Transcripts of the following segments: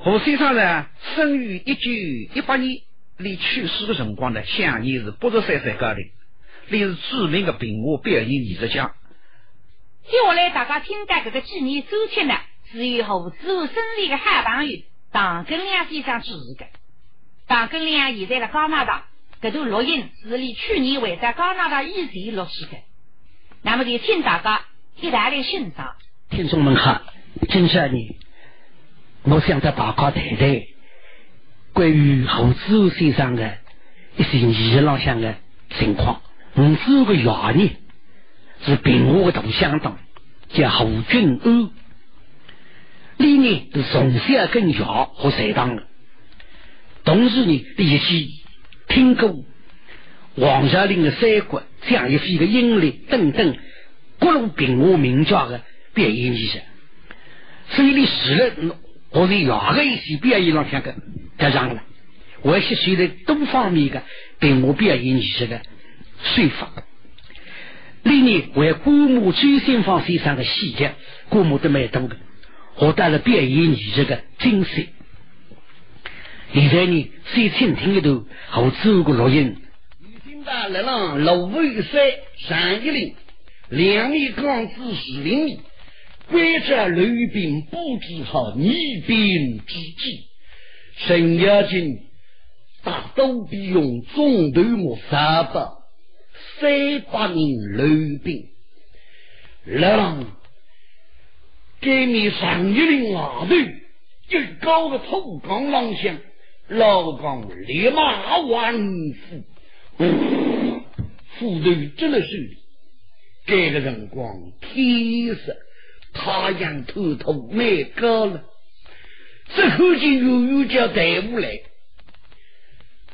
胡先生呢，生于一九一八年，离去世的辰光呢，享年是八十三岁高龄，你是著名的评话表演艺术家。接下来大家听到这个纪念周天呢，是由胡子后生立的好朋友唐根良先生主持的。唐根良现在在加拿大，这段录音是离去年为在加拿大以前录制的。那么就请大家一起来欣赏。听众们好，今下年。我想在报告谈谈关于胡子先生的一些艺浪向的情况。胡子的爷呢是平话的同乡党，叫胡俊安。里呢是从小跟学和随堂的，同时呢一起听过王小林的《三国》这样一飞的音律等等各路平话名家的表演艺术，所以你使了。我是哪个一些表演上向个得上了，我是学的多方面的对我表演艺术的说法。另外，为观摩周先锋先生的细节，观摩的蛮多的，获得了表演艺术的精髓。现在呢，先请听一段后奏个录音。已经到来了，六位三三一零，两米杠子十厘米。观察刘兵布置好逆兵之计，沈家军大都必用中头目三百三百名刘兵，让给你上一领瓦头，最高的土岗浪向，老岗立马完夫，斧头真的是这个辰光天色。太阳偷偷没高了，这口气悠悠叫队伍来，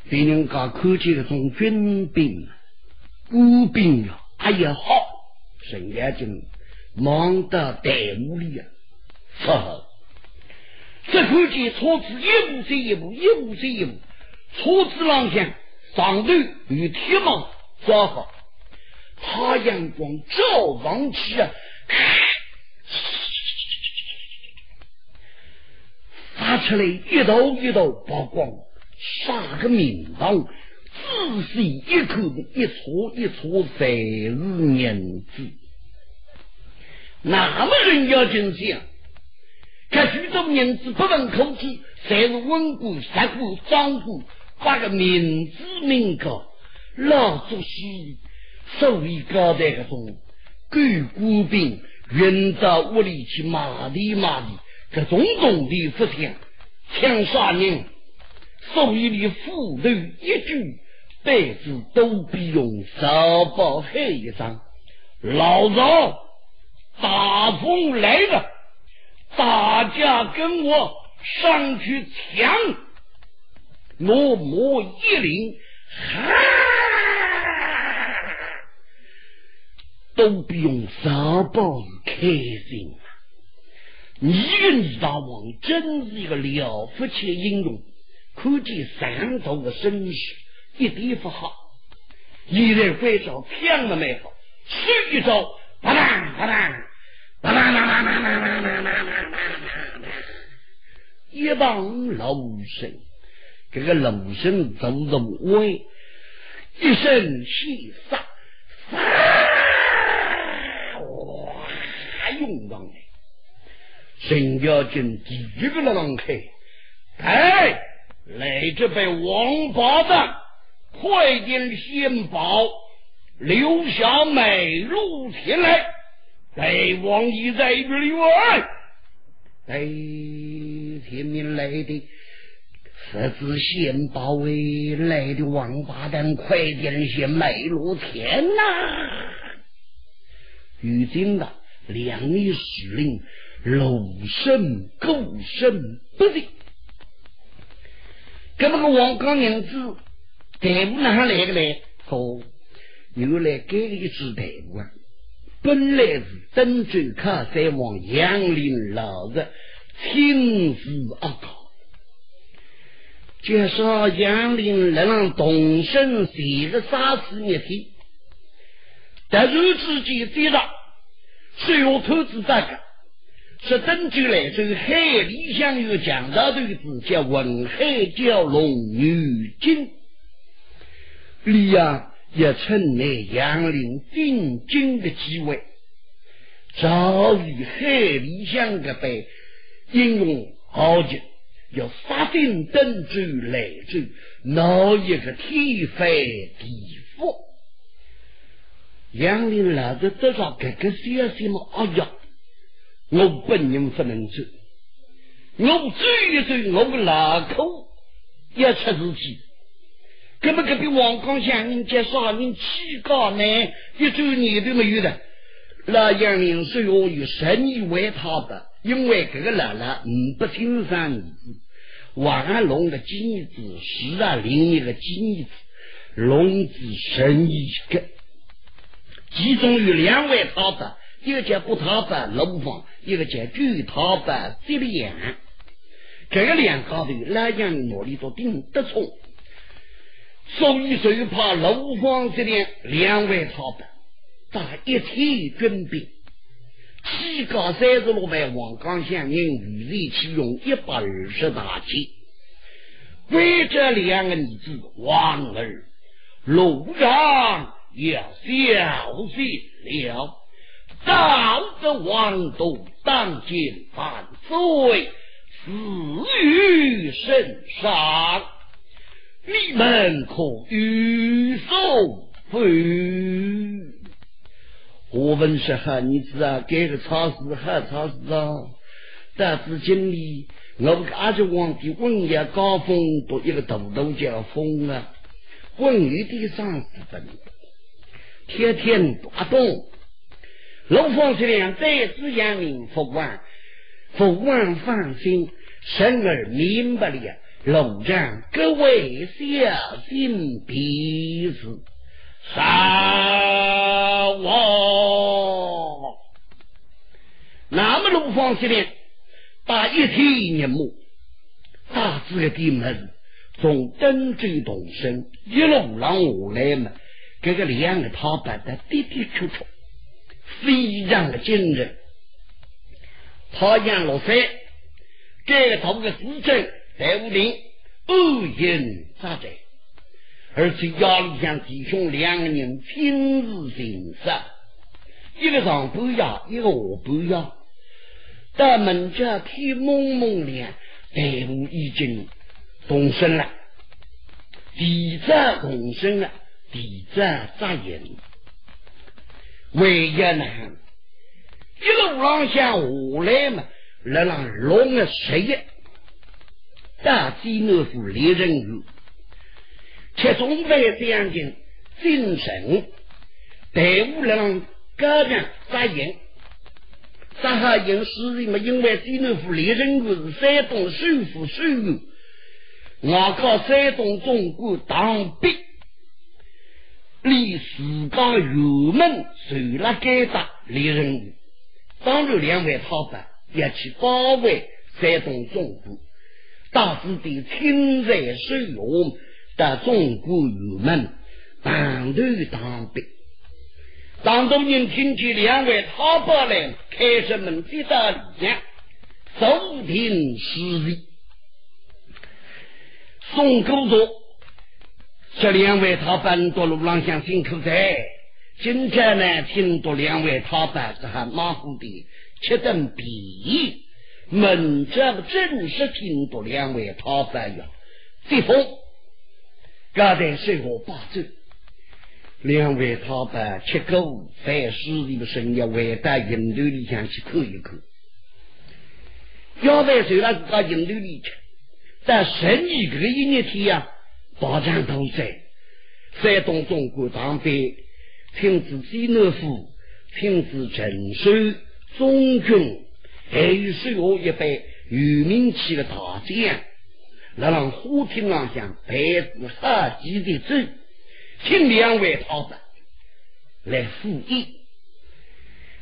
别人家看见那种军兵、孤兵呀，哎呀好，沈阳军忙到队伍里啊，操！这口气车子一步接一步，一步接一步，车子浪向上头有铁马抓好，太阳光照上去啊！出来一道一道曝光，杀个名堂，仔细一口一撮一撮才是银子。那么人家就想，这许多银子不问口气，才是稳固、实固、张固，把个名字名高，老主席手里搞的那种狗骨兵，运到屋里去骂的骂的。这种种的不想抢杀人，所以你斧头一句，辈子都必用烧包黑一张。老早大风来了，大家跟我上去抢，我摸一领，哈，都必用烧包开心。你个李大王真是一个了不起的英雄，可见三头的身世一点不好。一人挥手枪的没好，是一招，啪嗒啪嗒，啪嗒啪嗒啪嗒啪嗒啪嗒啪啪一帮老生，这个老生走走歪，一声气杀，哇，用上来。沈家军第一个让开，哎，来这位王八蛋，快点先报，留下美路前来，大王已在里外。哎，前面来的十字先报为来的王八蛋，快点先美路钱呐！如今的两位使令。楼生狗生不的，这么个王刚娘子队伍哪来的来？说又来给一支队伍啊！本来是登州卡山王杨林老子亲自阿靠，就说杨林能让动身写个杀死一天，突然之间接着，谁要投资这个？是登州来州海里乡有强大队子叫文海蛟龙女金，李阳也趁那杨林定军的机会，早与海里乡个被英勇豪杰。要杀进登州来州，闹一个天翻地覆。杨林老子得到这个消息嘛？哎呀，我本人不能走，我走一走，我个老口要出事情。隔壁隔壁王刚乡人家啥人起高呢？一周年都没有的。那杨林说我有生意为他的，因为这个姥姥嗯不欣赏儿子。王龙的金子是啊，另一个金子龙子生一个，其中有两位他的，一个叫不讨白楼房，一个叫巨讨白这两，这个两高头哪样努力都顶得冲，所以就怕楼房这边两位讨白，打一天准备。七高三十六万王岗乡人预备启用一百二十大钱，为这两个女子王儿路上要小心了，早得王都当今万岁，死于身上，你们可与受回。我问是哈女子啊，改个超市哈超市啊，大致经理，我们阿舅皇帝文也高峰都一个头头叫风啊，文有的上日本，天天打动，楼房这样再次扬名福万，福万放心，生儿明白了，路上各位小心彼此。杀我！那么龙方司令打一天日暮，大致的地门从登州动身，一路上下来嘛，这个两个他摆的的的确确，非常的惊人。他杨落山，这头个司政在屋里恶言扎寨。而且家里向弟兄两个人亲自行杀，一个上半夜，一个下半夜。到门家天蒙蒙亮，队伍已经动身了，地震动身了，地震扎营。唯一呢，一路上向下来嘛，来让龙的十一大济南府猎人员。且中外将军精神，队伍让高强扎营，扎下营是什么？因为济南府猎人局是山东首府首有，我靠山东总管当兵，离四岗辕门受了该打李仁武，当然两位讨白要去保卫山东总管，大致的亲在手用。的中国入门，当头当兵。当多人听见两位讨报来，开着门接到里向，走停施礼。宋公主，这两位讨办到路上向辛苦在。今天呢，听到两位讨办这还马虎的，吃顿笔，门这个正式听到两位讨办呀，接风。刚才生活八周，两位他把吃过饭时里的生意回到营头里向去看一看。要饭走了到营头里去，在十二个一年天呀，大战都在山东中国当兵，亲自济南府，听自陈守中军，还有随我一班有名气的大将。那让虎厅上向白子合计的走，请两位讨白来赴宴，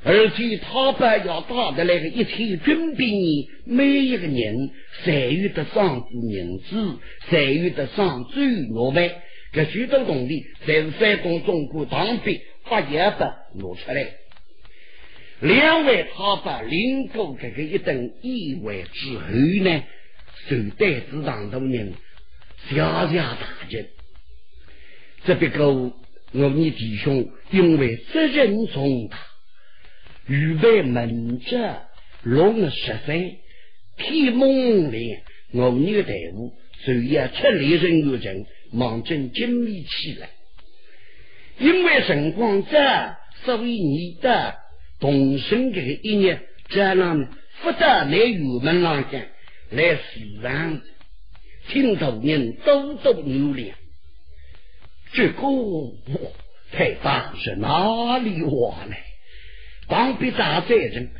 而且讨白要打的那个一切准备呢，每一个人谁有的上子名字，谁有的上周落败，这许多东西在山东中国当兵把一本拿出来，两位他把领过这个一顿意外之后呢，受带子上头人小下大惊。只不过我们弟兄因为责任重大，预备门者落了十岁，天蒙里，我们的队伍就要出离人员人忙正精密起来。因为辰光早，所以你的。同生这个一年，这样不得来玉门廊下来时常听到人都都流连。这个太棒是哪里话呢？当比大在人，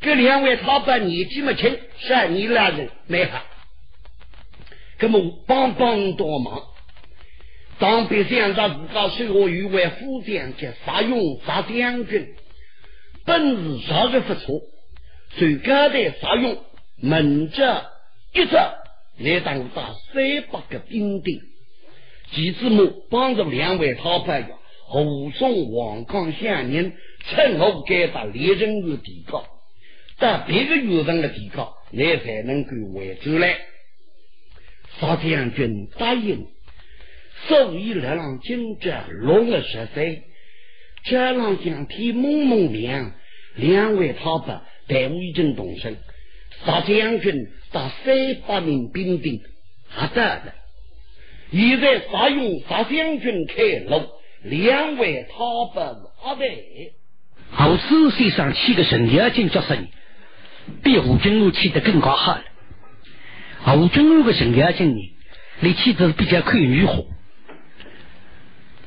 这两位他把年纪么轻，是你那人没好，那么帮帮多忙。当比想到自家受我誉为副将军、杀勇杀将军。本事稍日不错，最高的杀用门者一直来当打三百个兵丁，其子母帮助两位讨牌员护送王康乡人，趁后给他猎人员提高，但别个有人的提高，你才能够回走来。沙将军答应，所以来让金者落了十岁。这浪将天蒙蒙亮，两位他伯队伍已经动身，杀将军打三百名兵丁还得了。现在杀勇杀将军开路，两位他伯阿位。后世先生起个神妖精角色，比胡军武起得更高好了。胡军武的神妖精呢，你起的是比较可以女化。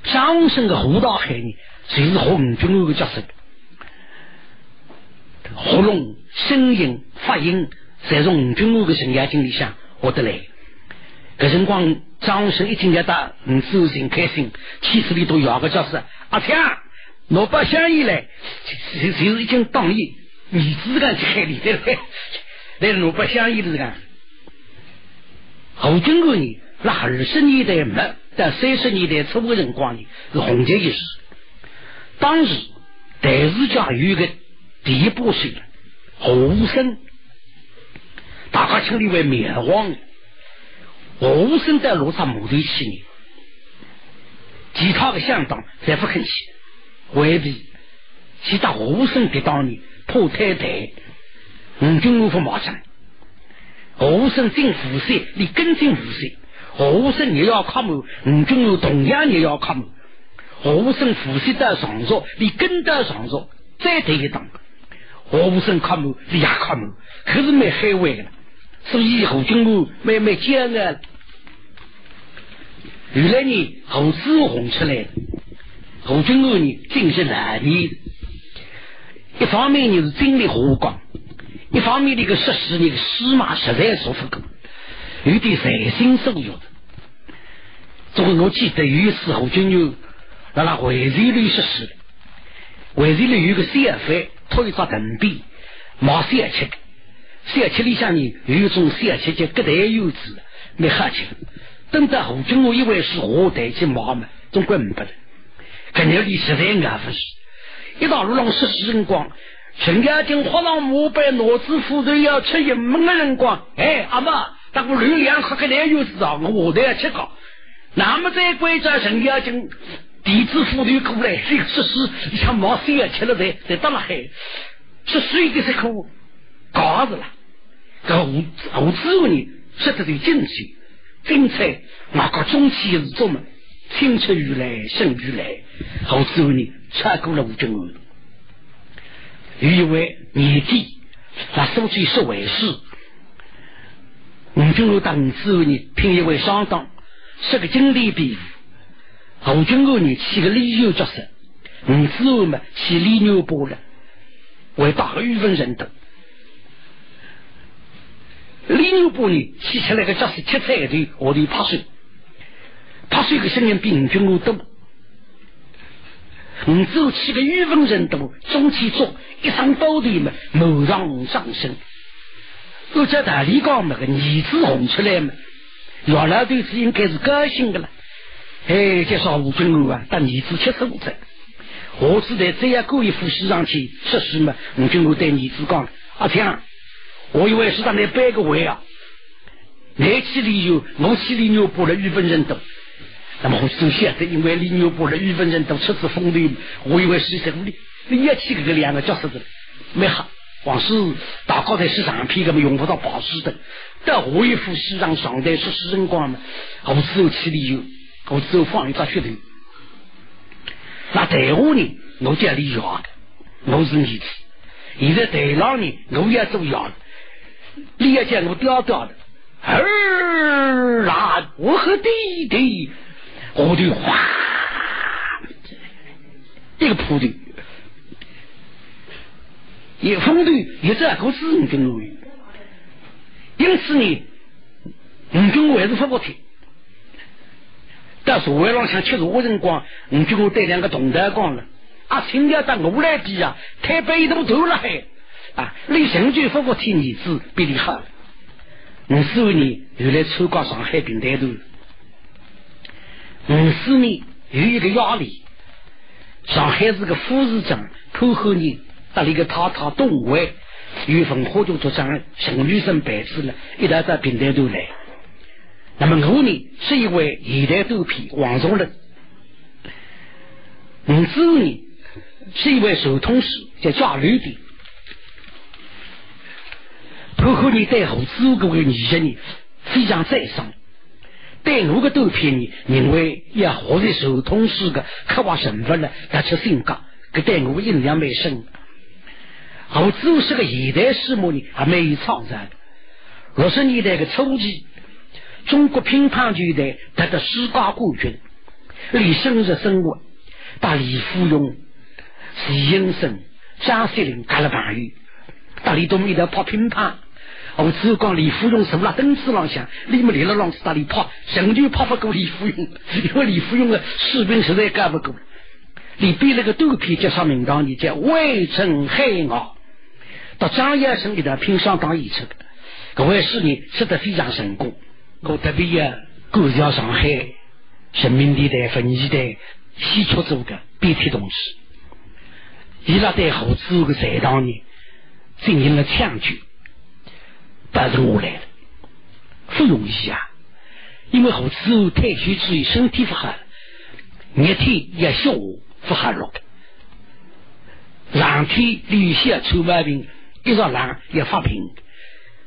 张生的胡大海呢？就是红军个角色，喉咙、声音、发音，在红军个生涯经历上获得来。搿辰光，张生一听见他，嗯，手心开心，气势里都摇个角色。阿强，我不想你来，就就是已经当你儿子个去海里的来，来我不想你的这个。红军个呢，那二十年代末到三十年代初个辰光呢，是红极一时。当时台视家有一个第一部戏，何无生，大家称他为灭亡。何无生在路上木头去呢，其他的乡党才不肯去，未必。其他何无生的当年破太太，吴军无法马上。何无生进副帅，你跟进副帅。何无生也要靠门，吴军武同样也要靠门。何无生呼吸到上座，你跟到上座，再对一档。何无生看门，你也看门，可是没海外的，所以侯军武慢慢讲啊。原来呢，侯子红出来，侯军武呢，真是难年。一方面呢是精力火光，一方面那个实施那个司马实在说不够，有点随心所欲的。总我记得有一次侯军武。那那会计里实施，会计里有个小费，推着藤笔，毛小七个，小七里向呢有一种小七叫隔代有子，没客气。等到胡军我以为是我带去毛嘛，总归不得。搿年里实在俺不是，一到路上实施辰光，陈家军花上马背，脑子负责要吃一门的辰光，哎，阿妈，那个六两喝个代有子啊，我都要吃个。那么在贵州陈家军。弟子妇女过来，这个实施像毛三月吃了在在打了海，十岁的时候搞死了。这五五之后呢，说的最精气精彩，那个中气是做么？青出于蓝胜于蓝。后之后呢，穿过了吴军武，有一位年底，那书记说为师，吴军武当之后呢，聘一位上当，是个经理兵。吴军武呢起个李有角色，吴之后嘛起李牛波了，为大个语文人等。李牛波呢起出来个角色，七彩的我的拍水，拍水个声音比吴军武多。吴之后起个语文人多，中气重，一上刀的嘛谋上上升。我叫大李刚那个儿子红出来嘛，原来对此应该是高兴的了。哎，介绍吴军武啊，当儿子七十五岁。我只在这样故意扶西上去说实嘛，我就我对儿子讲，阿强，我以为是让你摆个会啊，你去旅游，我去理牛波的日本人多。那么我首先是因为李牛波的日本人都出自风流，我以为是什么的，你也去这个两个角色的，没好。往是大高在市场批，根本用不到宝石的。但我一副西装上台说是人光嘛，我只有去旅游，我只有放一个噱头。那台下呢，我叫李的，我是你子。现在台上呢，我也做哑的。你也叫我调调的。儿啊，我和弟弟，我的哗，一个铺的。也风度也是个子五跟我，因此呢，五跟我还是不过听。但是为了想吃我人光，五跟我带两个同台光了，啊，亲家到我来比啊，太被动走了还啊，李成就不过听儿子比你好。五十五年又来参加上海平台头，五四年有一个压力，上海是个副市长，口后人。那里个太太东位，有份活动组长陈女生白纸了，一大在平台头来。那么我呢是一位现代豆皮王崇仁，五子呢是一位手通师叫贾吕的。包括你对后子各位女些呢非常赞赏，对我个豆皮呢认为要活在手通师的刻画身份呢，而且性格，给对我印象蛮深。后子是个现代史目呢，还没有创造的。六十年代的初期，中国乒乓球队得到世界冠军，李生日生活，把李富勇、徐英生、张学林干了朋友，大李东一头跑乒乓。后子讲李富勇坐了凳子上向，李木立了浪子大里跑，成就跑不过李富勇，因为李富勇的士兵实在干不过。你比那个肚皮叫啥名堂？你叫魏征海傲。到张先生给他拼上当一次，各位是你吃得非常成功。我特别要感谢上海人民地带分析的西出组的编体同志，伊拉在后子的赛道呢进行了抢救，但是我来了，不容易啊！因为后子退休之后身体不好，热天也下午不好落，上天流血出毛病。一朝冷也发病，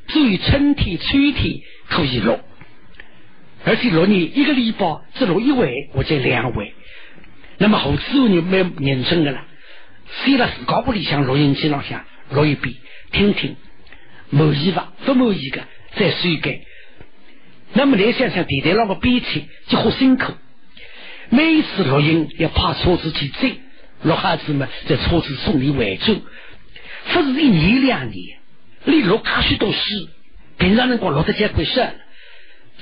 只有春天、秋天可以落，而且落你一个礼拜只落一回或者两回。那么后之后你没认真的了，睡了自家屋里向录音机上向录一遍，听听，满意吧？不满意的再修改。那么你想想，电台那个编辑就好辛苦，每次录音要怕车子去追，录孩子们在车子送你回走。不是一年两年，你录卡许多事，平常人光录得这回事，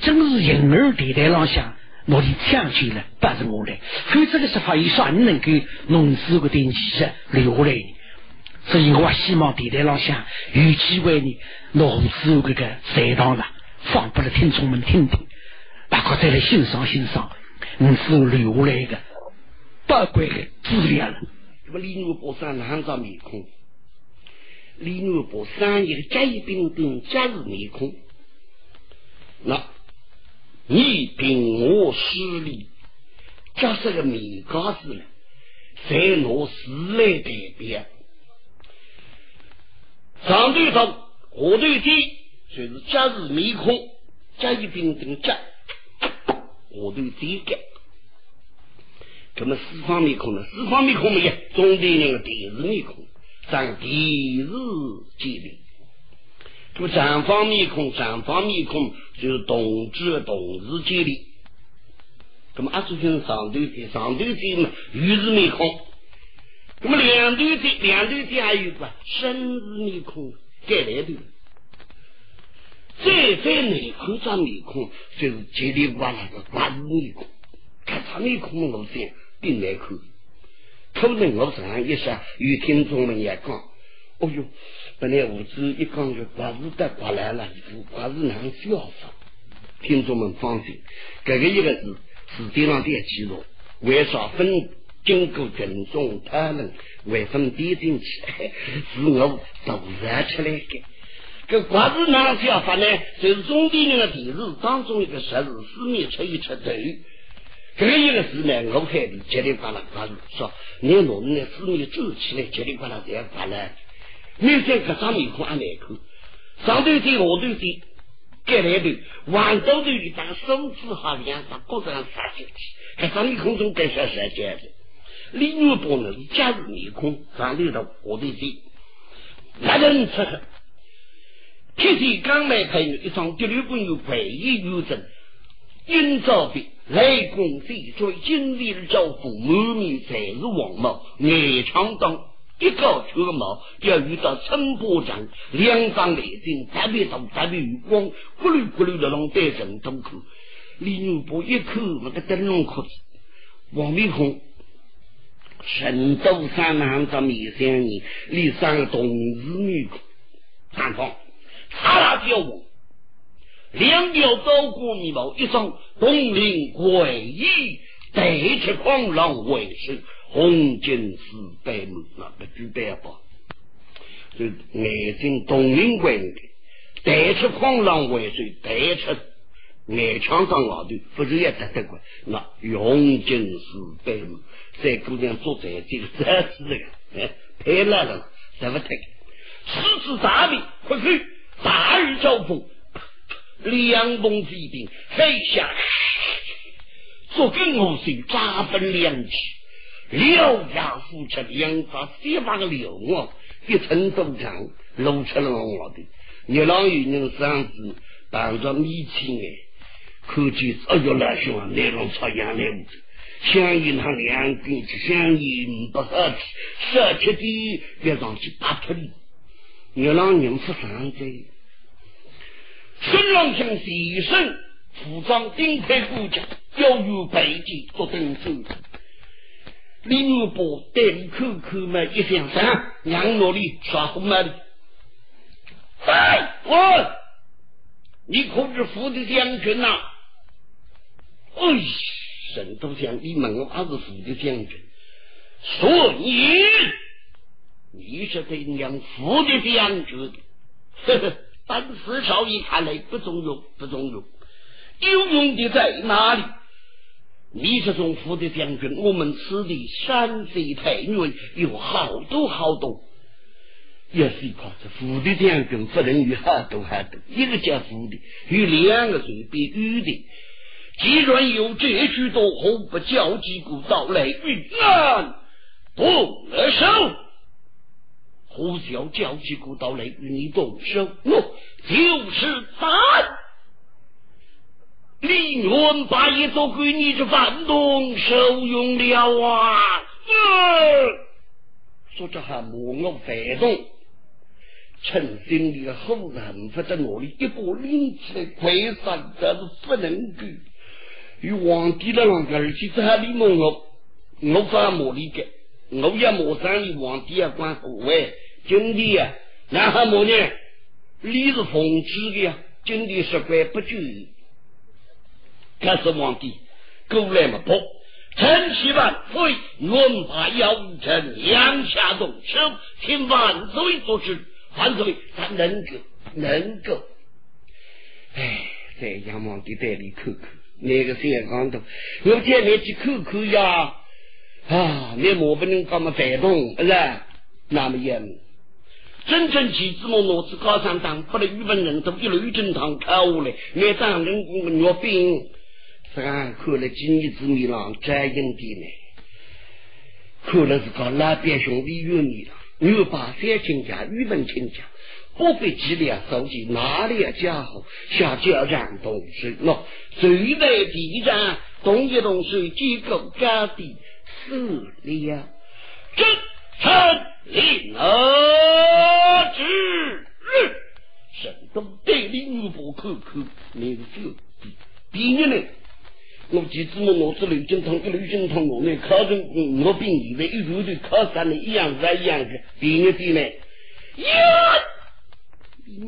真是婴儿电台上向我的抢救了，不是我的。否则的说法，有啥人能够弄这个电器留下来？所以我希望电台上向有机会呢，弄出这个赛道了，放给了听众们听听，大家再来欣赏欣赏，你是留下来的宝贵的资料了。那么李牛波上哪张面孔？李牛波三一个甲乙丙丁甲日面孔，那你凭我实力，加上个面高子了，在我时来代表。上对上，下对低，就是甲日面孔，甲乙丙丁甲，下对低个。那么四方面孔呢？四方面孔没有？中间那个电视面孔。上地日建立，这个正方面孔，正方面孔就是动之的动词建立。那么阿叔兄上头的上头的嘛，玉字面孔。那么两头的两头的还有个生字面孔，盖来头。再在内孔上面孔，就是建立完那个八字面孔，看他面孔路线并内口。可能我上一下，有听众们也讲，哦哟，本来五子一讲就八字得过来了，八字能消法。听众们放心，这个一个字字典上的记录，为啥分经过群众他们，为分点进去，是我突然出来的。这瓜子哪想法呢？就是中地人的地址当中一个十字四面出一出头。这个一个字呢，我看的叽里呱啦呱啦说，你我们呢四面走起来叽里呱啦在呱啦。你在这张面孔还难看，上头对下头对，盖来头，往头头一把手指好两把胳膊上撒进去，还张面孔中盖下舌尖的。李玉波呢是加入面孔，上头的下头对，那人出去。铁骑刚来配一双第六棍有快意有正，阴照的雷公飞追，金威招呼满面才是王帽，眼长当一高脱毛，要遇到陈波长，两张雷顶特别大特别有光，咕噜咕噜的龙带人都口，李玉波一口那个灯笼壳子，王面孔，神都山南着面相人，李三同日面孔，看方。他那叫我，两条刀过眉毛，一双铜铃诡异，带出狂浪为首，红金丝白目，那个举白吧？就眼睛东林怪异，带出狂浪为首，带出眼枪上老头，不是也得得过？那红金丝白目，这姑娘坐在这个真是 这个，太烂了，怎么太？狮子大名，快去！大雨交锋，两崩飞兵飞下，左跟我手扎分两起，獠牙虎出两发，十八个流啊，一层都长，露出了我的。热浪雨人嗓子伴着米青哎，可见哎呦那兄啊，那种朝阳来屋香烟他两根子香烟不好吃，少吃点别上去打脱你。热浪人不上嘴。孙郎将随身服装顶配骨架，要有背脊做登手。李木波带口口们一向上，让我里耍红门。哎，我，你可是副的将军呐？哎，神都将你们我还是副的将军，所以你是得让副的将军。呵呵。但是少爷看来不中用，不中用，有用的在哪里？你是从副的将军，我们此地山贼太远，有好多好多。也是一块这副的将军不能有好多好多，一个叫副的，有两个随便有的。既然有这许多，何不叫几个到来与俺动手？何要叫几个到来与你动手？我就是咱李元把一座闺女的反动受用了啊！说着还莫我反动，陈心里的后人不在我里，一个拎起来快上，这是不能够与皇帝的那个儿子在里蒙我，我发莫里个。我也莫上你皇帝啊，管何为？今天呀，然后么呢？李是奉旨的呀，今天是官不久。可是皇帝过来嘛不？臣七万岁，元法要臣两下动手，请万岁做主。万岁，他能够，能够。哎，在杨皇帝带里看看，那个谁刚头，我见你去看看呀。啊，你莫不能干嘛反动，不是？那么严，真正旗子么？脑子高上当，不能语文人都一路正堂考下来，你当人工的药兵，这样看了几年之米了，摘阴的呢？看了是个老边兄弟有你了，牛把三亲家，语文亲家，不费几两手机，哪里家伙下交战东西？喏，最在地上动一动手，几个高低。四两真臣令儿之日，山东带领五百口口，那个就比比你呢。我记子么？我是刘金堂，跟刘金堂我呢考中我比你的一路的考上了一样是一样的，比你比呢？呀！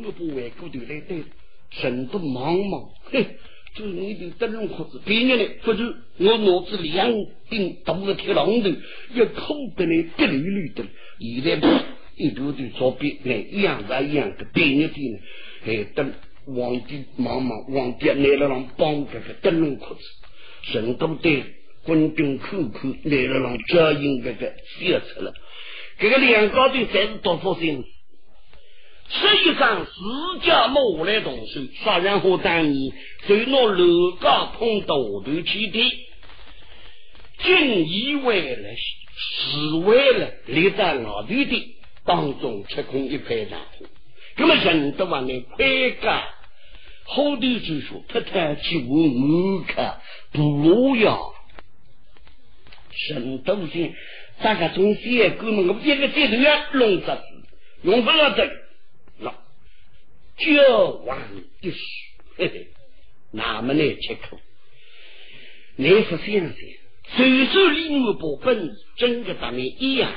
我不外国的来对，神都茫茫，哼，就你的灯笼裤子，别人呢，不是我脑子两顶大的铁榔头，要扣的呢，滴溜溜的，现在一头的左边呢，一样是一样的，别人的呢，哎，等皇帝忙忙，皇帝来了让帮这个灯笼裤子，成都的官兵口口来了让家营这个写出了，这个两高队才是多少心。实际上，自家莫来动手，杀人和当年就拿楼高碰到头去的，仅以为了是为了立在老头的当中吃空一块大火。那么人都往那快干，后头就说他太去问我看不要，神都行，大家从小哥们我们一个这头要弄死，用不了的。绝望一时，嘿嘿，那么来吃苦？你是想想，虽说李木伯本事整个咱们一样，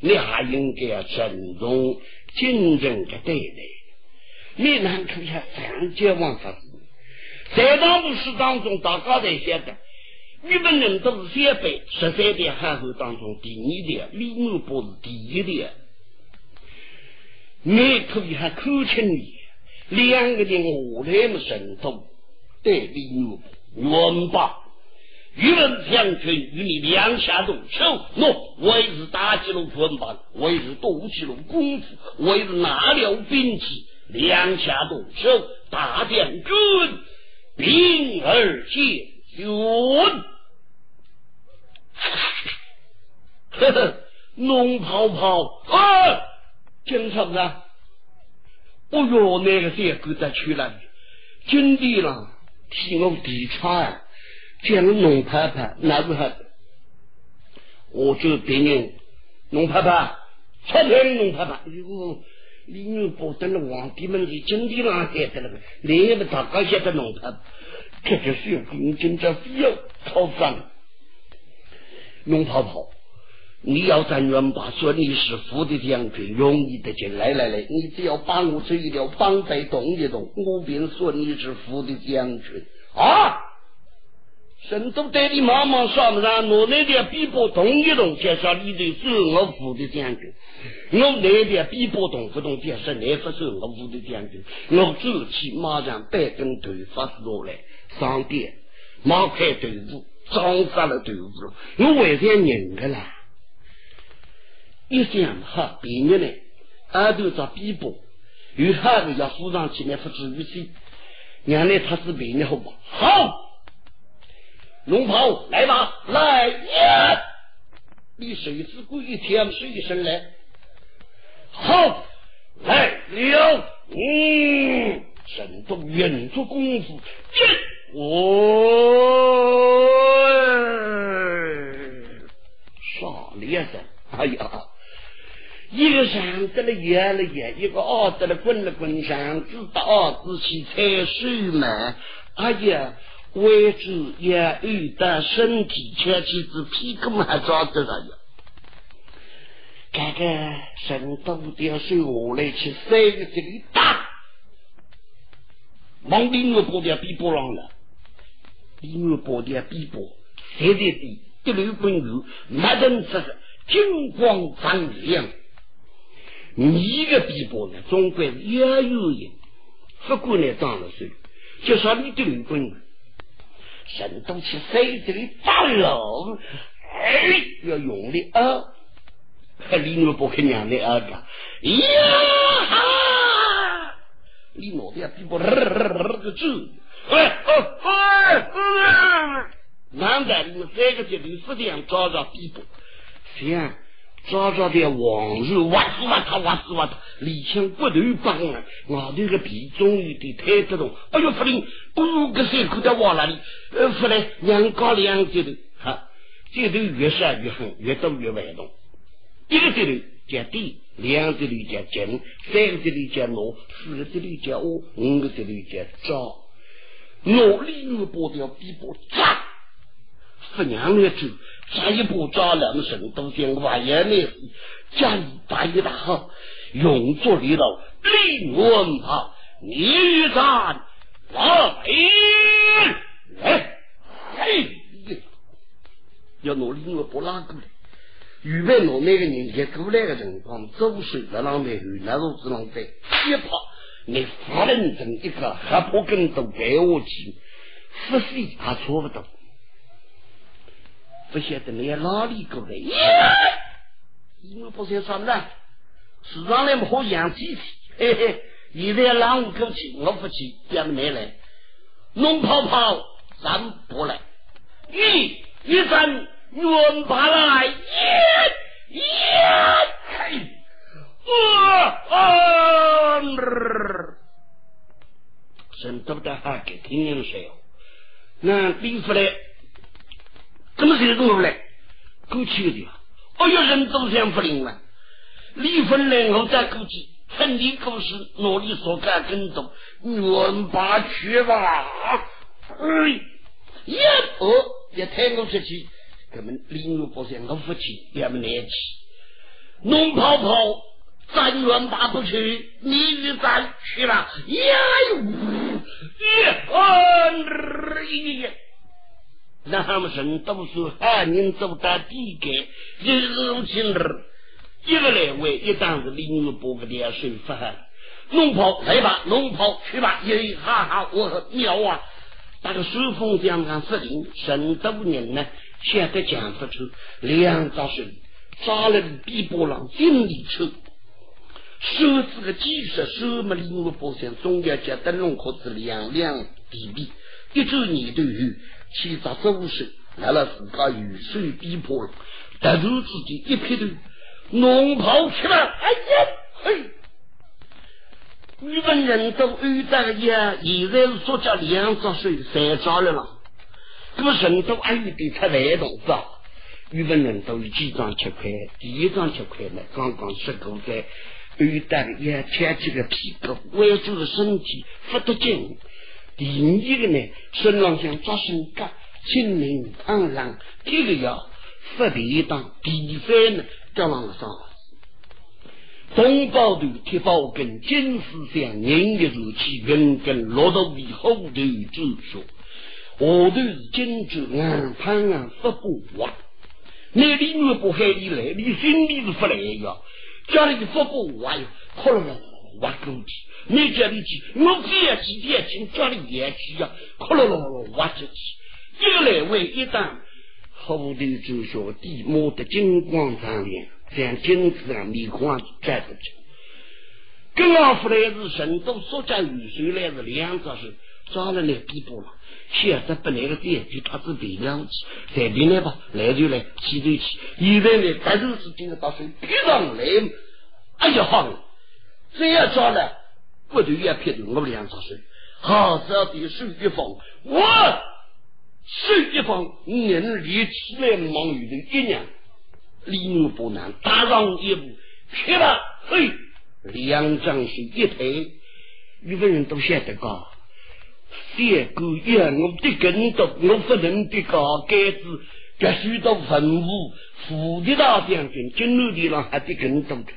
你还应该要尊重、谨慎的对待。你难看下三界王法子，在当部史当中，大家在写的，日本人都是先辈，十三代汉后当中第二代，李木伯是第一代。你可以还口称你。两个人我来么神通，对李木我们把与文将军与你两下动手，喏，我也是打击了文棒，我也是多起了功夫，我也是拿了兵器，两下动手，大将军兵而见军，呵呵，龙泡泡啊，听什么？哦哟，那个谁狗在出来？金地了，替我地产，叫农拍拍，那不还？我就别人农拍拍，拆天农拍拍。哎呦，李牛宝等了皇帝们的金地郎写的那个，那个大高写的农拍拍，这就是跟金家非要讨饭，农泡泡。你要在元霸说你是副的将军，容易得进来来来，你只要把我这一条绑带动一动，我便说你是副的将军啊！神都带你妈妈上上，我那点臂膊动一动，介绍你的是我副的将军；我那点臂膊动不动，介绍你不是我副的将军。我走起马上摆根头发落来，上边马开队伍，装上了队伍，我为啥认个啦？一想哈，别人呢，耳朵找逼迫，有哈子要扶上去，那不至于死。原来他是别人好吧？好，龙袍来吧，来呀！你谁是故意天水一声来？好，来了，嗯，神都运足功夫，进哦，耍脸子，哎呀！一个上得了摇了摇，一个二得了滚了滚，上知道二子去采水嘛？哎呀，为主也有的身体，前妻子屁股还抓得了呀！看看神都掉水下来去，三个这里打，往另外波点比波浪了，另外波点比波，谁在比？一路奔流，没人知道，金光闪亮。你的逼迫呢，总归是也有人，不管呢长了水，就说你的女棍，神都去水这里打了，哎，要用力啊！李诺不肯娘的啊个，呀哈！李诺的逼迫儿儿个走，哎哦哎，难得你们三个在刘福田找着逼迫，行。早早的往日哇死哇他哇死哇他，李强骨头棒啊，外头个皮终于得抬得动。哎呦，夫人，五个水口在往哪里？呃，夫人，两高两节头，哈，节头越杀越狠，越多越外动。一个节头叫地，两个节头叫金，三个节头叫挪，四个节头叫我，五个节头叫赵。挪里又剥掉，比剥扎，不娘来走。进一步抓两省都见我言内府加将打一大号，永作李老令问他，你战来哎来，要努力我不拉过来。预备我那个人家过来的辰光，走水在那边，后来都只能在一炮，你发愣成一个还不跟都给我去，是非他说不得？不晓得你哪里过来？你们不想什么市场里面好养鸡体，嘿嘿，现在让我过去，我不去，别们没来，弄泡泡咱不来，一一阵远爬来，耶耶，嘿，啊啊，真都不得还给听人说，那李福来。怎么谁过来？过去的，哎呀，人都想不灵了。离婚了，我再过去，趁你故事努力所干更多，远把去吧。哎，一哦，一抬我出去，根本领路不想我夫妻也没来气。弄泡泡，咱远拔不去，你一咱去了，呀哟，一啊，一。那他们人都是汉人走到地界，一入进儿，一个来回，一当是淋雨波个点水发，龙袍来吧，龙袍去吧，耶哈哈，我妙啊！那个顺风江上司令，神都人呢，现在讲不出两扎水，扎了比波浪尽力抽，手指个几十手么淋雨波上，中间接灯笼壳子两两比比，一周年都有。七十五岁，来了自家雨水逼迫，突然之间一撇头，龙袍去了，哎呀，嘿！日本人都遇到个呀，现在是说叫两十岁才招了了，那么人都还有点太外动是吧？日本人都有几张七块，第一张七块呢，刚刚吃过在遇到个呀，牵起个屁股，弯住了身体，不得劲。第一个呢，身上像扎身干，清明堂上这个要发第当。第三呢，叫上上东宝头铁宝根，金丝像人的如气，云根骆驼的后头走说，后头是金珠硬盘啊，发不完。那里越不海里来，你心里是不来呀？家里发不完，哭了了。挖沟去，你家里去，我别几点进家里也去呀，哭了了挖进去，一个来回一当，后头就小弟摸得金光闪亮，像金子啊，米光摘出去。跟阿福来是神都所加雨水来是两只是抓了来比不了，现在不来个点就他是别样子，随便来吧，来就来，去就去。现在呢，白日是今个大水，别上来，哎呀好。这样抓了，不就也撇头我两十岁，好少的手一放，我手一放，人力起来忙于的一年，立木不难，大上一步，撇了，嘿，两张手一推，日本人都晓得个，三个月我的更多，我不能的个盖子，这许多文物，富的大将军，金牛的上还得更多的。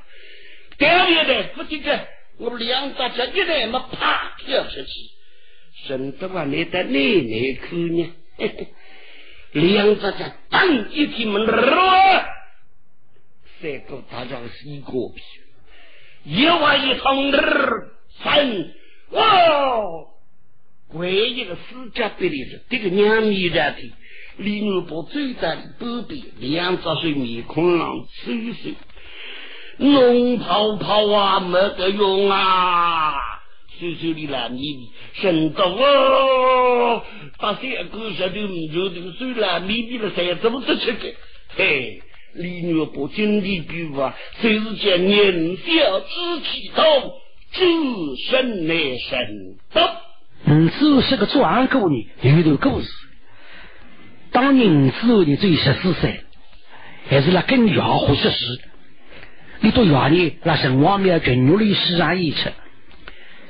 两月的不记得，我两大 家一来没啪跳出去，省得话你在奶奶口呢。两大家当一进门，三个大家洗过皮，一碗一汤儿，三哇，唯一个私家别的是这个两米的的，李牛伯最大的宝贝，两只水面孔上收收。弄泡泡啊，没得用啊！水水里烂泥泥，神到哦！把三个石头就这个水烂泥泥了，才怎么得吃的？嘿，李女不经历比啊，谁是讲年小志气高，自身乃神道。嗯，只是个壮姑娘，有段故事。当年只有你最十四岁，还是那跟杨虎学习。你到院里，那神王庙群牛里西上一吃，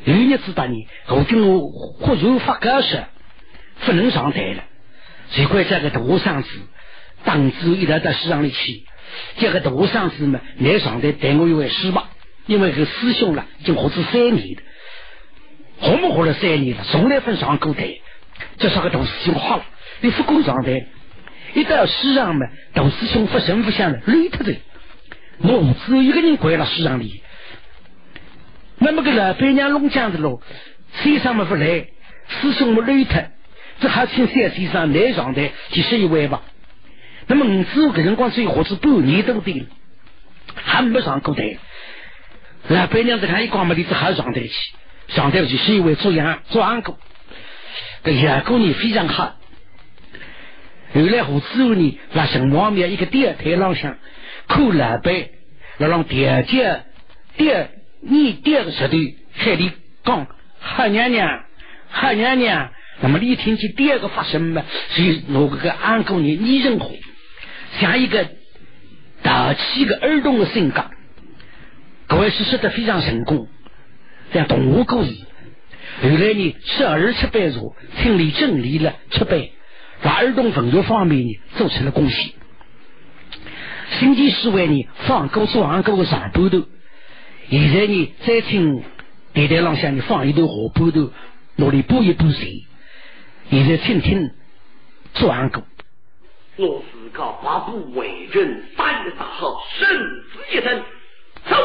有日子的呢，我跟我忽然发高烧，不能上台了。谁怪这个大嗓子，当子一直到西上里去。这个大嗓子嘛，来上台带我一位师吧，因为个师兄了，已经活子三年了，活没活了三年了，从来不上过台。这是个大师兄好了，你不够上台，一到市场嘛，大师兄不声不响的累他的，我只有一个人跪到市场里。那么个老板娘弄浆子喽，先生们不来，师兄们累他，这还请三先生来上台几十一位吧。那么五子个辰光最或是半年都对了，还没上过台。老板娘在看一光没的，这还上台去，上台去是一位做羊做安哥，这杨过呢非常好。后来胡子后呢，拉上外面一个电台朗向，看老板那让点接点。你第二个舌头海里讲，好娘娘，好娘娘。那么你听见第二个发声嘛？是我这个安姑娘拟人话，像一个大气个儿童的性格。各位是说的非常成功，像动物故事。后来呢，十二出版社成立正理了出版，在儿童文学方面呢做出了贡献。新奇思维呢，放歌做安歌的上半头。现在呢，再听电台浪向你放一段话，半头努力补一补谁？现在听听转歌。我自个八部为人，打一大号，生死一生，走。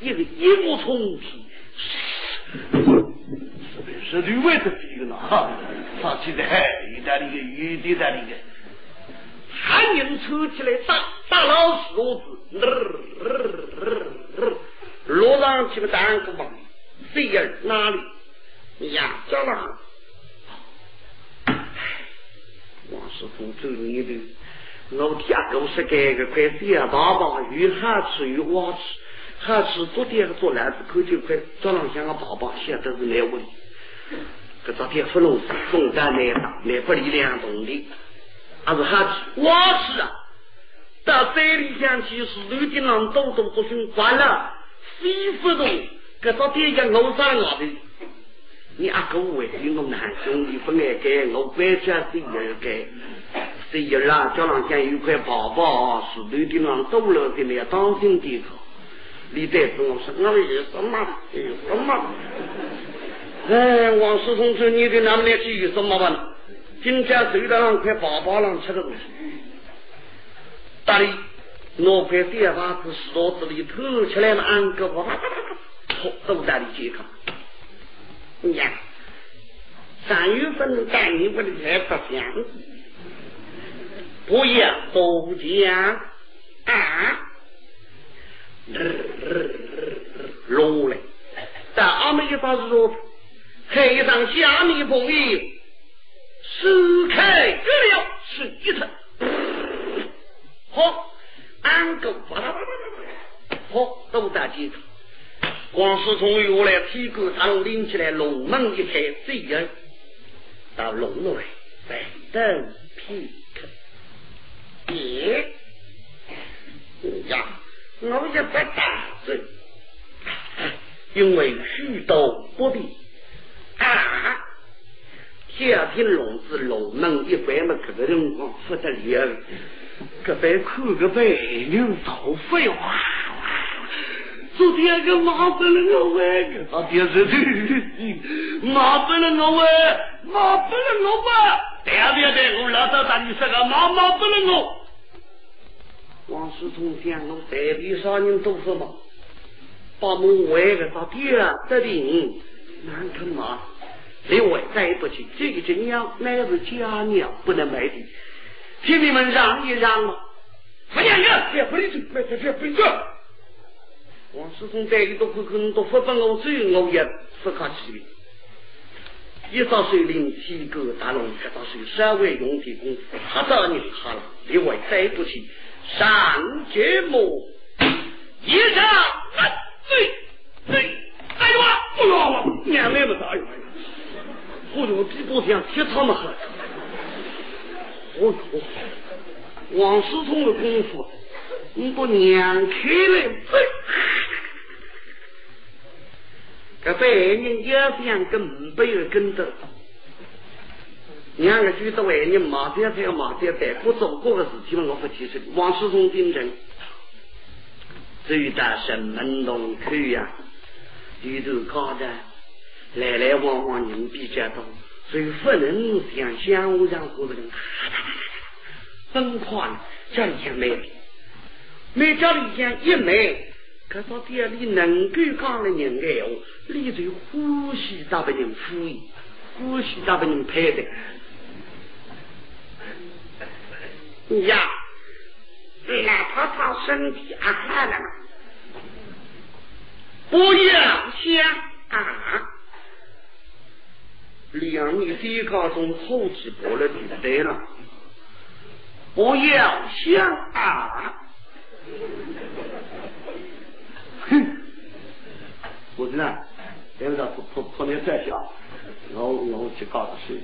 一个一目冲天，是女外的比个呢？哈，上去的海里的那个雨滴在那个。喊人抽起来打打老鼠子，落上去个单个嘛，谁呀？哪里？呀，叫了。王师傅走你的，我天狗是盖个快点爸爸，越好吃越好吃，好吃做点个做篮子口就快，早上像个爸爸现在是来问，这昨天芙蓉山风大难打，难不离两动的。还是好吃，我吃啊！到山里向去，石头顶上抖抖不行，关了，水不动，搿早天下我上我的。你阿哥为我男兄弟不爱给，我管家谁也干。谁也啦，叫人家有块宝宝，石头顶上抖了的那当心点。你再跟我说，我有什么？有什么？哎，王师同志，你的那么年纪有什么吧？今天走到那块粑粑上吃的东西，大里拿块电话子石头子里偷起来了，安个啪啪啪啪，都大里健康。呀，三月份带你我的菜不香，不要不讲啊，落来，但俺们一把说，还一张虾米朋友。撕开割了是一层，好，安狗啪啦啪啦啪啦，好，都在街头。王世从原来提过上拎起来，龙门一开，这样到龙内再等片刻。别呀，我也不打罪，因为许多不便啊。家庭笼子龙门一关嘛，这个辰光不得了。这边看个白娘造废话。昨天个麻烦了我玩，昨天是对，马不能我玩，马不能我玩。对呀对呀对，我老早打你说个马马不能我。王世聪讲，我在地啥人都是嘛，把门外个到第二得定，难看嘛。另外，再不去，这只鸟乃是家鸟，不能卖的，请你们让一让嘛。不让呀，别不理去，别别别别走。王世忠在里头可可能都不帮我走，我也不客气。一早水灵七个大龙，一早水稍微用点功夫，他到你好了。另外，再不去上节目，一上对对，哎呦啊，不要了，娘来了，哎呦。我用地步像铁他们喝。哦哟，王思聪的功夫，你不娘开来飞。这百人也想跟五百人跟着，两个举着外人马天才马天带，不做过的事情，我不提出。王思聪顶阵，走到神门洞口呀，低头看着。来来往往人比较多，所以不能像相互相或者人疯狂家里向买，买家里向一买，可到店里能够讲的人哎哦，里头呼吸大被人敷衍，呼吸大被人拍的。呀，老婆婆身体好了，不要想啊！两年抵抗中后期过了就对了，不要想啊！哼，我知道，别让破破破面再小，然后然后去告诉谁？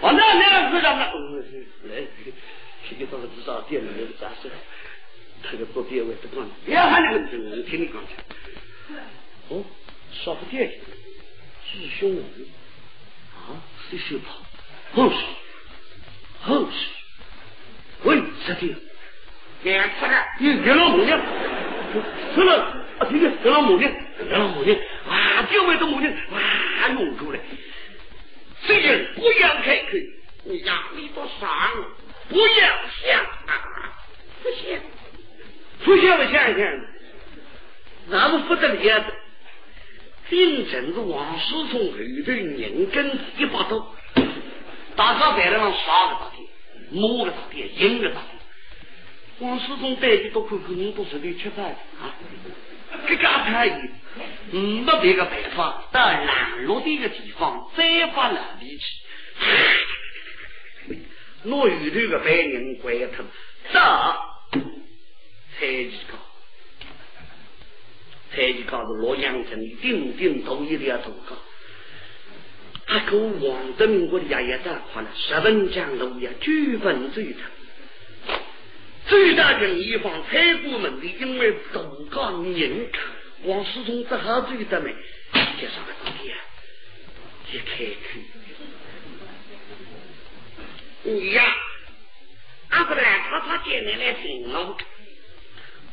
我那那不让他，来，去给到了至少店里面的杂事，特别不别外，不干了，别喊那个女人听你讲的。哦，说不点心，继续，啊，继续跑，后势，后势，稳实地，别吃了，你别老母亲，别老，啊，听见别老母亲，给老母亲，啊，就外头母亲，啊，用出来，这人不要开口？你呀，你多想，不要想，不想。不想不想想，那是不得了的。顶阵子王世聪后头人跟一把刀，大家在那上杀个大的，摸个大的，赢个大的。王世聪带的都看看人都是得吃饭啊，这个可以。没别个办法，到南落的一个地方再发难力去。我遇头个白人怪头，这蔡极高，蔡极高是罗阳城顶顶头一条土岗。他跟王德明国的爷爷在款了，十分讲楼也举分最大，最大的一方太古门的，因为土岗人看王世聪这好最大没，接上个东西啊，一开口，你呀，阿不来，他他见你来行了。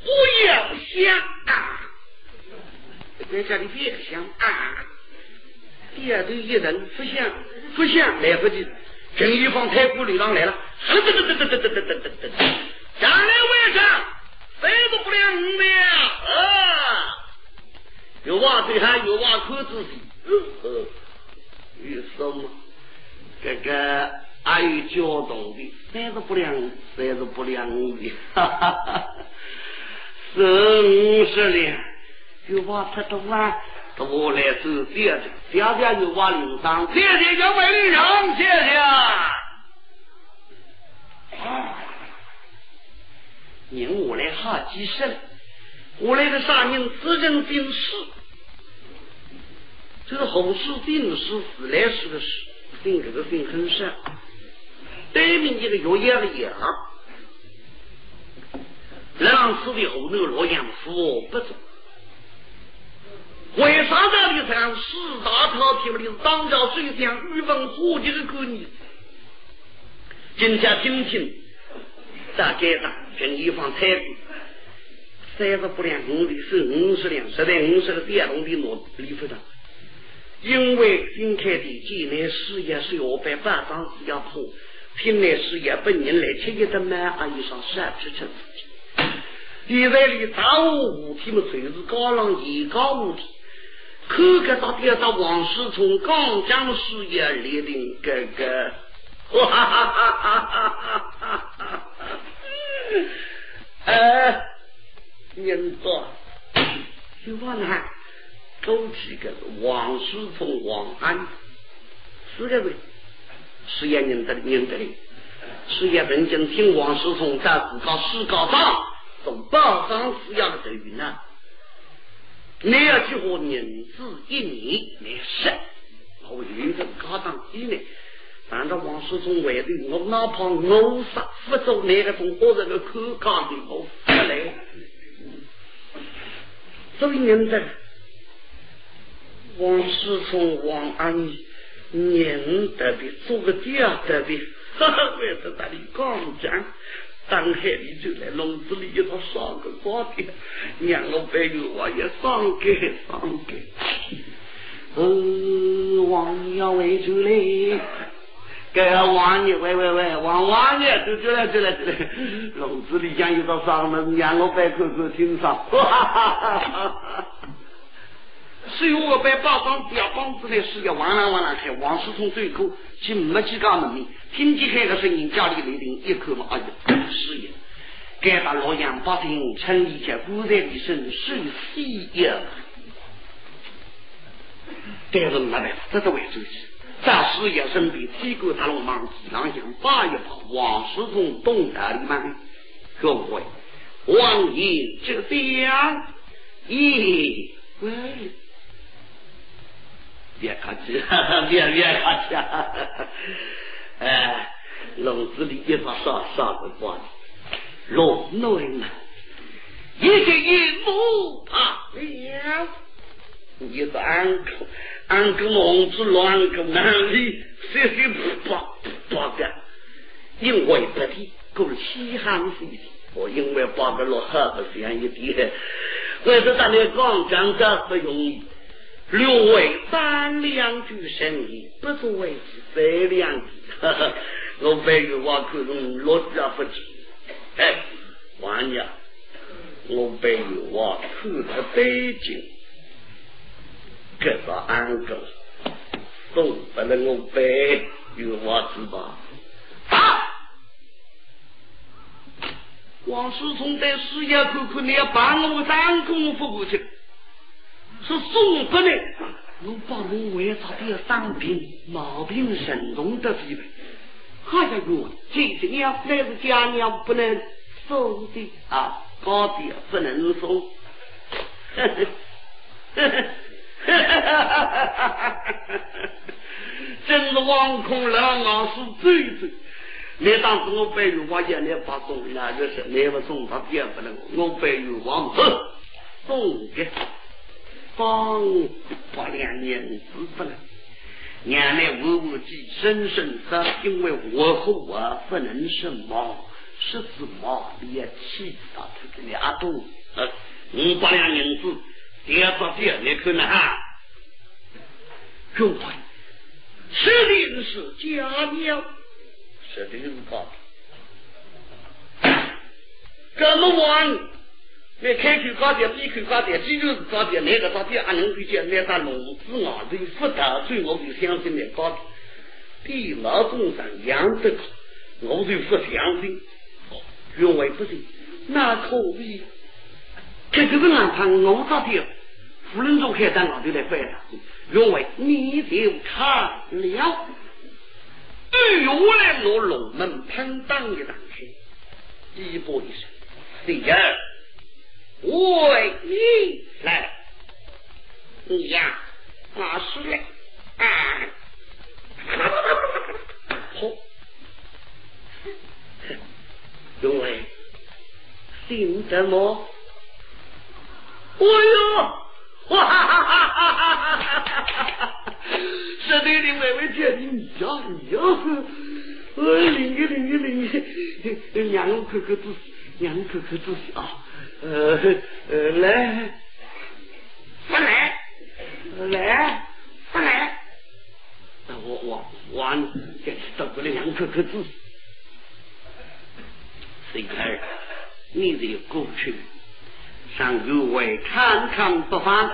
不要想啊，在家里别想啊，第二头一人不想不想来不及，陈玉芳太古里浪来了，噔噔噔噔噔噔噔噔噔噔，将来晚上谁都不了你的啊！有话对他有话可仔细，呃，有什么？这个还有交通的，三十不良，三十不良的，哈哈哈！真是的，有娃太多啊，多来是别的，爹爹有娃领上，爹爹有娃领上，谢谢。啊，您我来好几声，我来的啥人执政定事，这个好事定事，死来是个事，这个病很善，对面这个有眼的眼。让死的后头洛阳府不走，为啥这里上四大饕餮里是当朝水乡玉凤火这个姑娘？今天听听，大街上跟一方彩礼。三十不两公里是五十两，十来五十个电动的诺里夫的，因为新开的济南事业是要办八张是要破，平南事业本人来吃一顿满阿姨上三吃吃自己。现在你大雾雾天嘛，全是高冷严高雾天。可可到天到王世充、刚将事、叶丽萍哥哥，哈哈哈哈哈哈哈哈哈哈！哎，念到，就忘了，多几个王世充、王安，四个呗。事业念得里，念得的，事业认真听王世充在思考思考上。从报上是要的等于呢，你要去和人子一年来十，我云中高档一年。但是王世聪为的，我哪怕我杀不走那个从恶人的口干的，我不来。所以认得王世聪、王安忆认得的，做个第二得的，哈哈，为是他的刚讲，当海里就来笼子里一套上个早点，让我白玉娃也上给上给。呃，王爷为主嘞，该王爷喂喂喂，王王爷就进来进来进来，笼子里讲一道上门，让我白口口听上。哈哈哈哈哈！随我被包装吊帮子的是个汪啷汪啷开，王世聪嘴口进没几个门里，听见开个声音，家里雷霆一口骂呀，是也。该把洛阳百姓城里家古人的声水洗呀，但是没办法，这都为主去。在事业身边，几个大龙忙，让想把一把王世聪懂得的吗？各位，王爷这样，咦，喂。别客气，别别客气。哎，笼子里一把啥啥子瓜子，龙内嘛，一个一木怕。了。你是俺个安个笼子乱个哪里？谁谁不把不的？因为不的够稀罕些，我因为把个落河不像一点，我是咱那刚讲的不容易。六位三两句生意，不足为三两句。我白玉娃口中落家不急。哎，王爷，我白玉娃口在北京，这个安哥送不能我白玉娃知道。啊！王世聪在四野口口你要帮我当功夫过去。是送不呢？我把我为啥的伤病毛病神重的地位？哎呀哟，这些娘那是家娘不能送的啊，高的不能送。呵呵呵呵呵呵真是王空了，俺是最最。你当时我白玉王爷来发送，那就是你不送他也不能。我白玉王送给。方八两银子不能，娘来我我计生生死，因为我和我不能生毛，十字毛也气到这个俩多，呃，五百两银子叠着叠，你看呐，各位，确定是假庙，确定是假的，这么晚。那开口高点，闭口高点，这就是高点。那个高点，俺能理解。那咱龙子外头不得罪，我就相信那高点。地老众生养得高，我就不相信。原为不行，那可以。这就是俺看我高点，夫人做开单，我就来拜他。原为你就看了，对我来我龙门喷当一当去，一步一声，第二。喂你来，你呀，哪是来？啊，好，因为姓什么？哎呦，哇哈哈哈哈哈哈哈！是的，的微微姐，你呀你呀，哎，灵个灵个灵个，让我看看仔细，让我看看仔细啊。呃呃，来，不来，来，不来。我我我，这找过来两颗颗字。孙儿，你得过去，上各位看看不妨。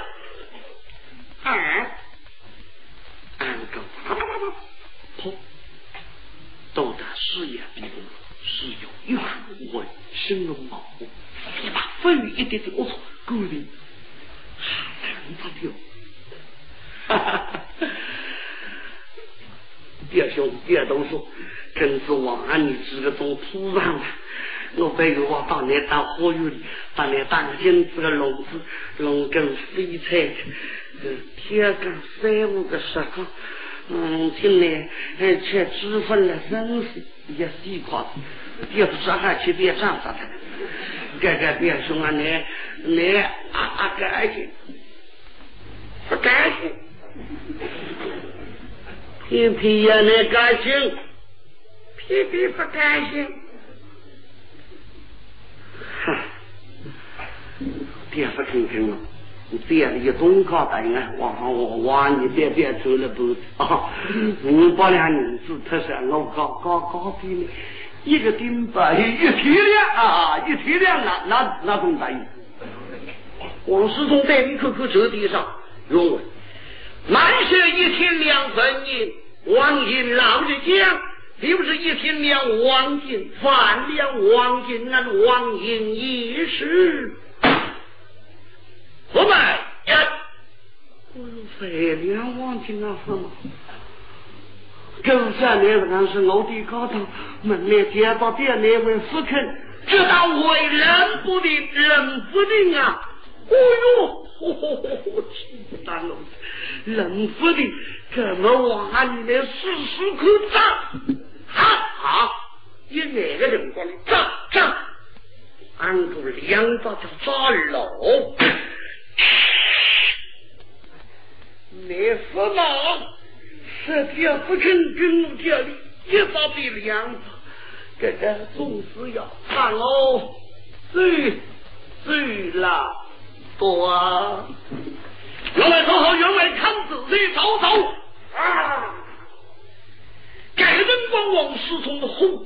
二，安个，跑，到达事业地步，是有一副纹身的毛。一把风雨一点点，我操，够的，三八条，哈哈哈！弟兄弟都说，真是望你几个种土壤啊！我白玉我到那当花园里，把那当金子个笼子，笼根飞菜，天干三五个时候，嗯，进来还吃脂肪了，生死也细夸，也不知还去别长啥的。 แกแกเปียสุงอันเนเนอะอะกะไอะกะพี่พี่ยาเนกาชิงพี่พี่ปะกาชิงเตียสักคึงเตียยะตงขอดไงว่าหาวานเตียเตียซือละบุอ๋อมึงปอลหันสุทัสะงอกกอกกอกพี่ 一个丁白一提亮，啊，一提亮，那那那种白银。王师宗在一可可折地上，用问。满是一千两分银，黄金老回去讲。你不是一千两黄金，万两黄金，那黄金一时。我们呀，我用百两黄金那算吗？九三年是俺是我的高头，门内接到点那位夫肯，知道为人不定，人不定啊！哦哟，气不大了，人不定，怎么往你的时时刻长？好好，以哪个人光长长？俺个两把就扎喽。你死嘛？实际不肯跟我家里一把比两把，这个总是要看哦。最最了多啊！原来好好员外看自己走走啊！盖人光王世聪的火，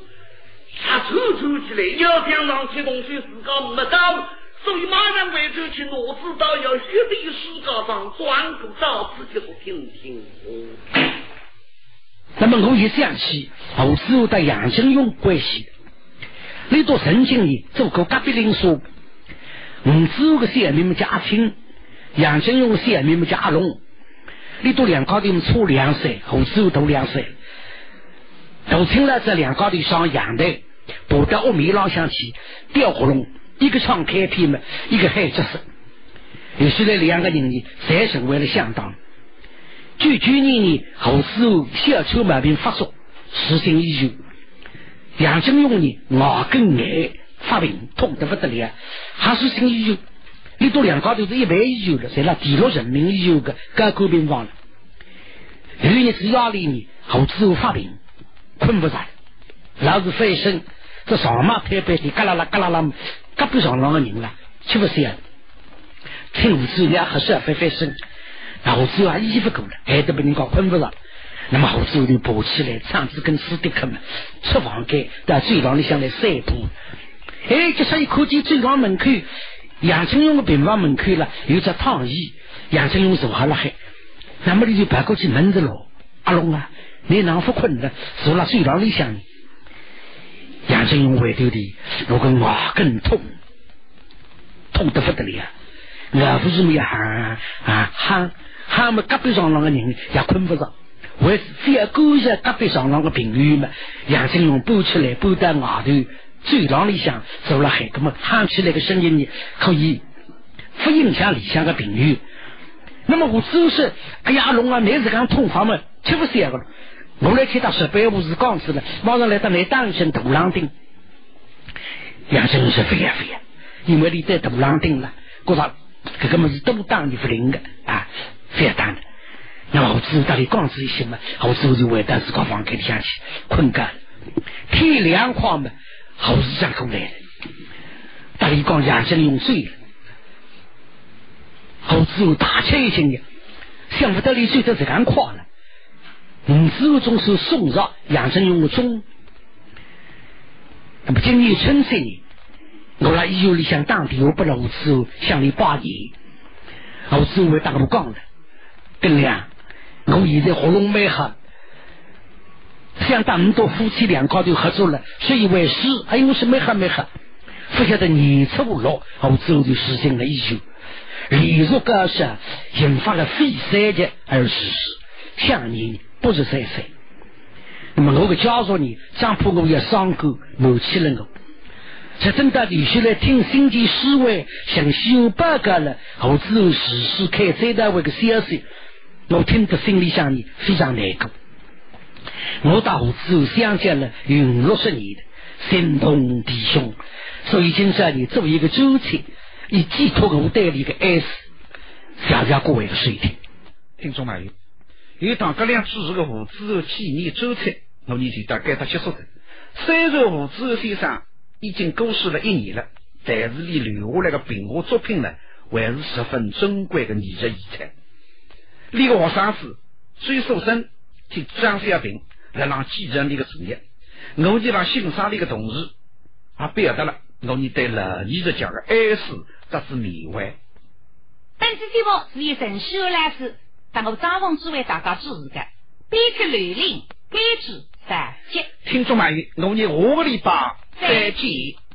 他抽抽起来，要想让其东西自个没到。所以马上为这去罗子道要雪地石高上转个道，自己不听听。那么我一想起后子的杨金勇关系，你到曾经里做过隔壁邻说，我只有个小妹妹叫阿青，杨金勇小妹妹叫阿龙，你都两高的差两岁，后子都两岁，都听了这两高的上阳台，跑到屋面上去吊火龙。一个唱开篇嘛，一个海角色。有现在两个人呢，才成为了相当。九九年呢，后师傅小丑毛病发作，时心已久。杨金勇呢，牙根癌发病，痛得不得了，还是心已久。你都两高头是一万以久了，在那第六人民医院个改革病房了。有一次压力呢，后师傅发病，困不着，老是翻身，这上马拍拍的，嘎啦啦嘎啦啦。隔壁上那个人了，吃不消。听胡子也喝水翻翻身，那胡子啊衣服够了，还得被人搞困不着。那么胡子就爬起来，唱子跟斯迪克嘛，出房间到走廊里向来散步。哎，这时一看见走廊门口杨春勇的病房门口了，有只躺椅，杨春勇坐下了海。那么你就爬过去问着喽，阿龙啊，你哪副困了？坐了走廊里向。杨春勇回头的，如果我更痛，痛得不得了，我不是没喊啊喊他们隔壁上那个人也困不着，为非要勾一下隔壁上那个病友嘛。杨振勇搬出来搬到外头走廊里向走了海，那么喊起来的声音呢，可以不影响里向的病友。那么我只是哎呀龙啊，你是讲痛法嘛，吃不消个了。我来听到十八五是讲子了，马上来到来当一声土狼丁，杨真是飞呀飞呀，因为你在土狼丁了，觉着这个么是都当你不灵的啊，非要当的。那么我知道你讲子一些嘛，我之后就回到自个房间里下去困觉。天凉快嘛，后日上过来了，大你讲杨真用水了，后之后大吃一惊呀，想不到你睡得这样快了。五子总是送上杨振用的钟。那么今年春节呢，我来医院里向当地我不老子向你拜年，我只会打不讲了。跟亮，我现在喉咙没好，想当很多夫妻两高头合作了，所以为师，哎呦，我是没喝没好，不晓得年初六，我之后就实行了一休，连续高烧，引发了肺三级而逝世，享年。不是三岁，那么我个家属呢？张婆我也伤过，母亲了我。才等到李续来听新奇思维，向修报告了，后之后实施开再单位的消息，我听得心里想你非常难过。我到后之后想见了云六十年的心痛弟兄，所以今天你作为一个周亲，以寄托我对你的哀思，谢谢各位的收听，听众朋友。有当这两主持的胡子纪念周菜，我年就大概他结束的。虽然胡子先生已经过世了一年了，但是你留下来的评话作品呢，还是十分珍贵的艺术遗产。那个学生子虽受生替张小平来让继承这个事业，我就让欣赏这个同事，也表达了我们对老艺术家的爱思这是缅怀。本次节目是由陈秀来自，但我张凤只为大家主持的，编辑吕玲，编辑三杰。听众们，我们下个礼拜再见。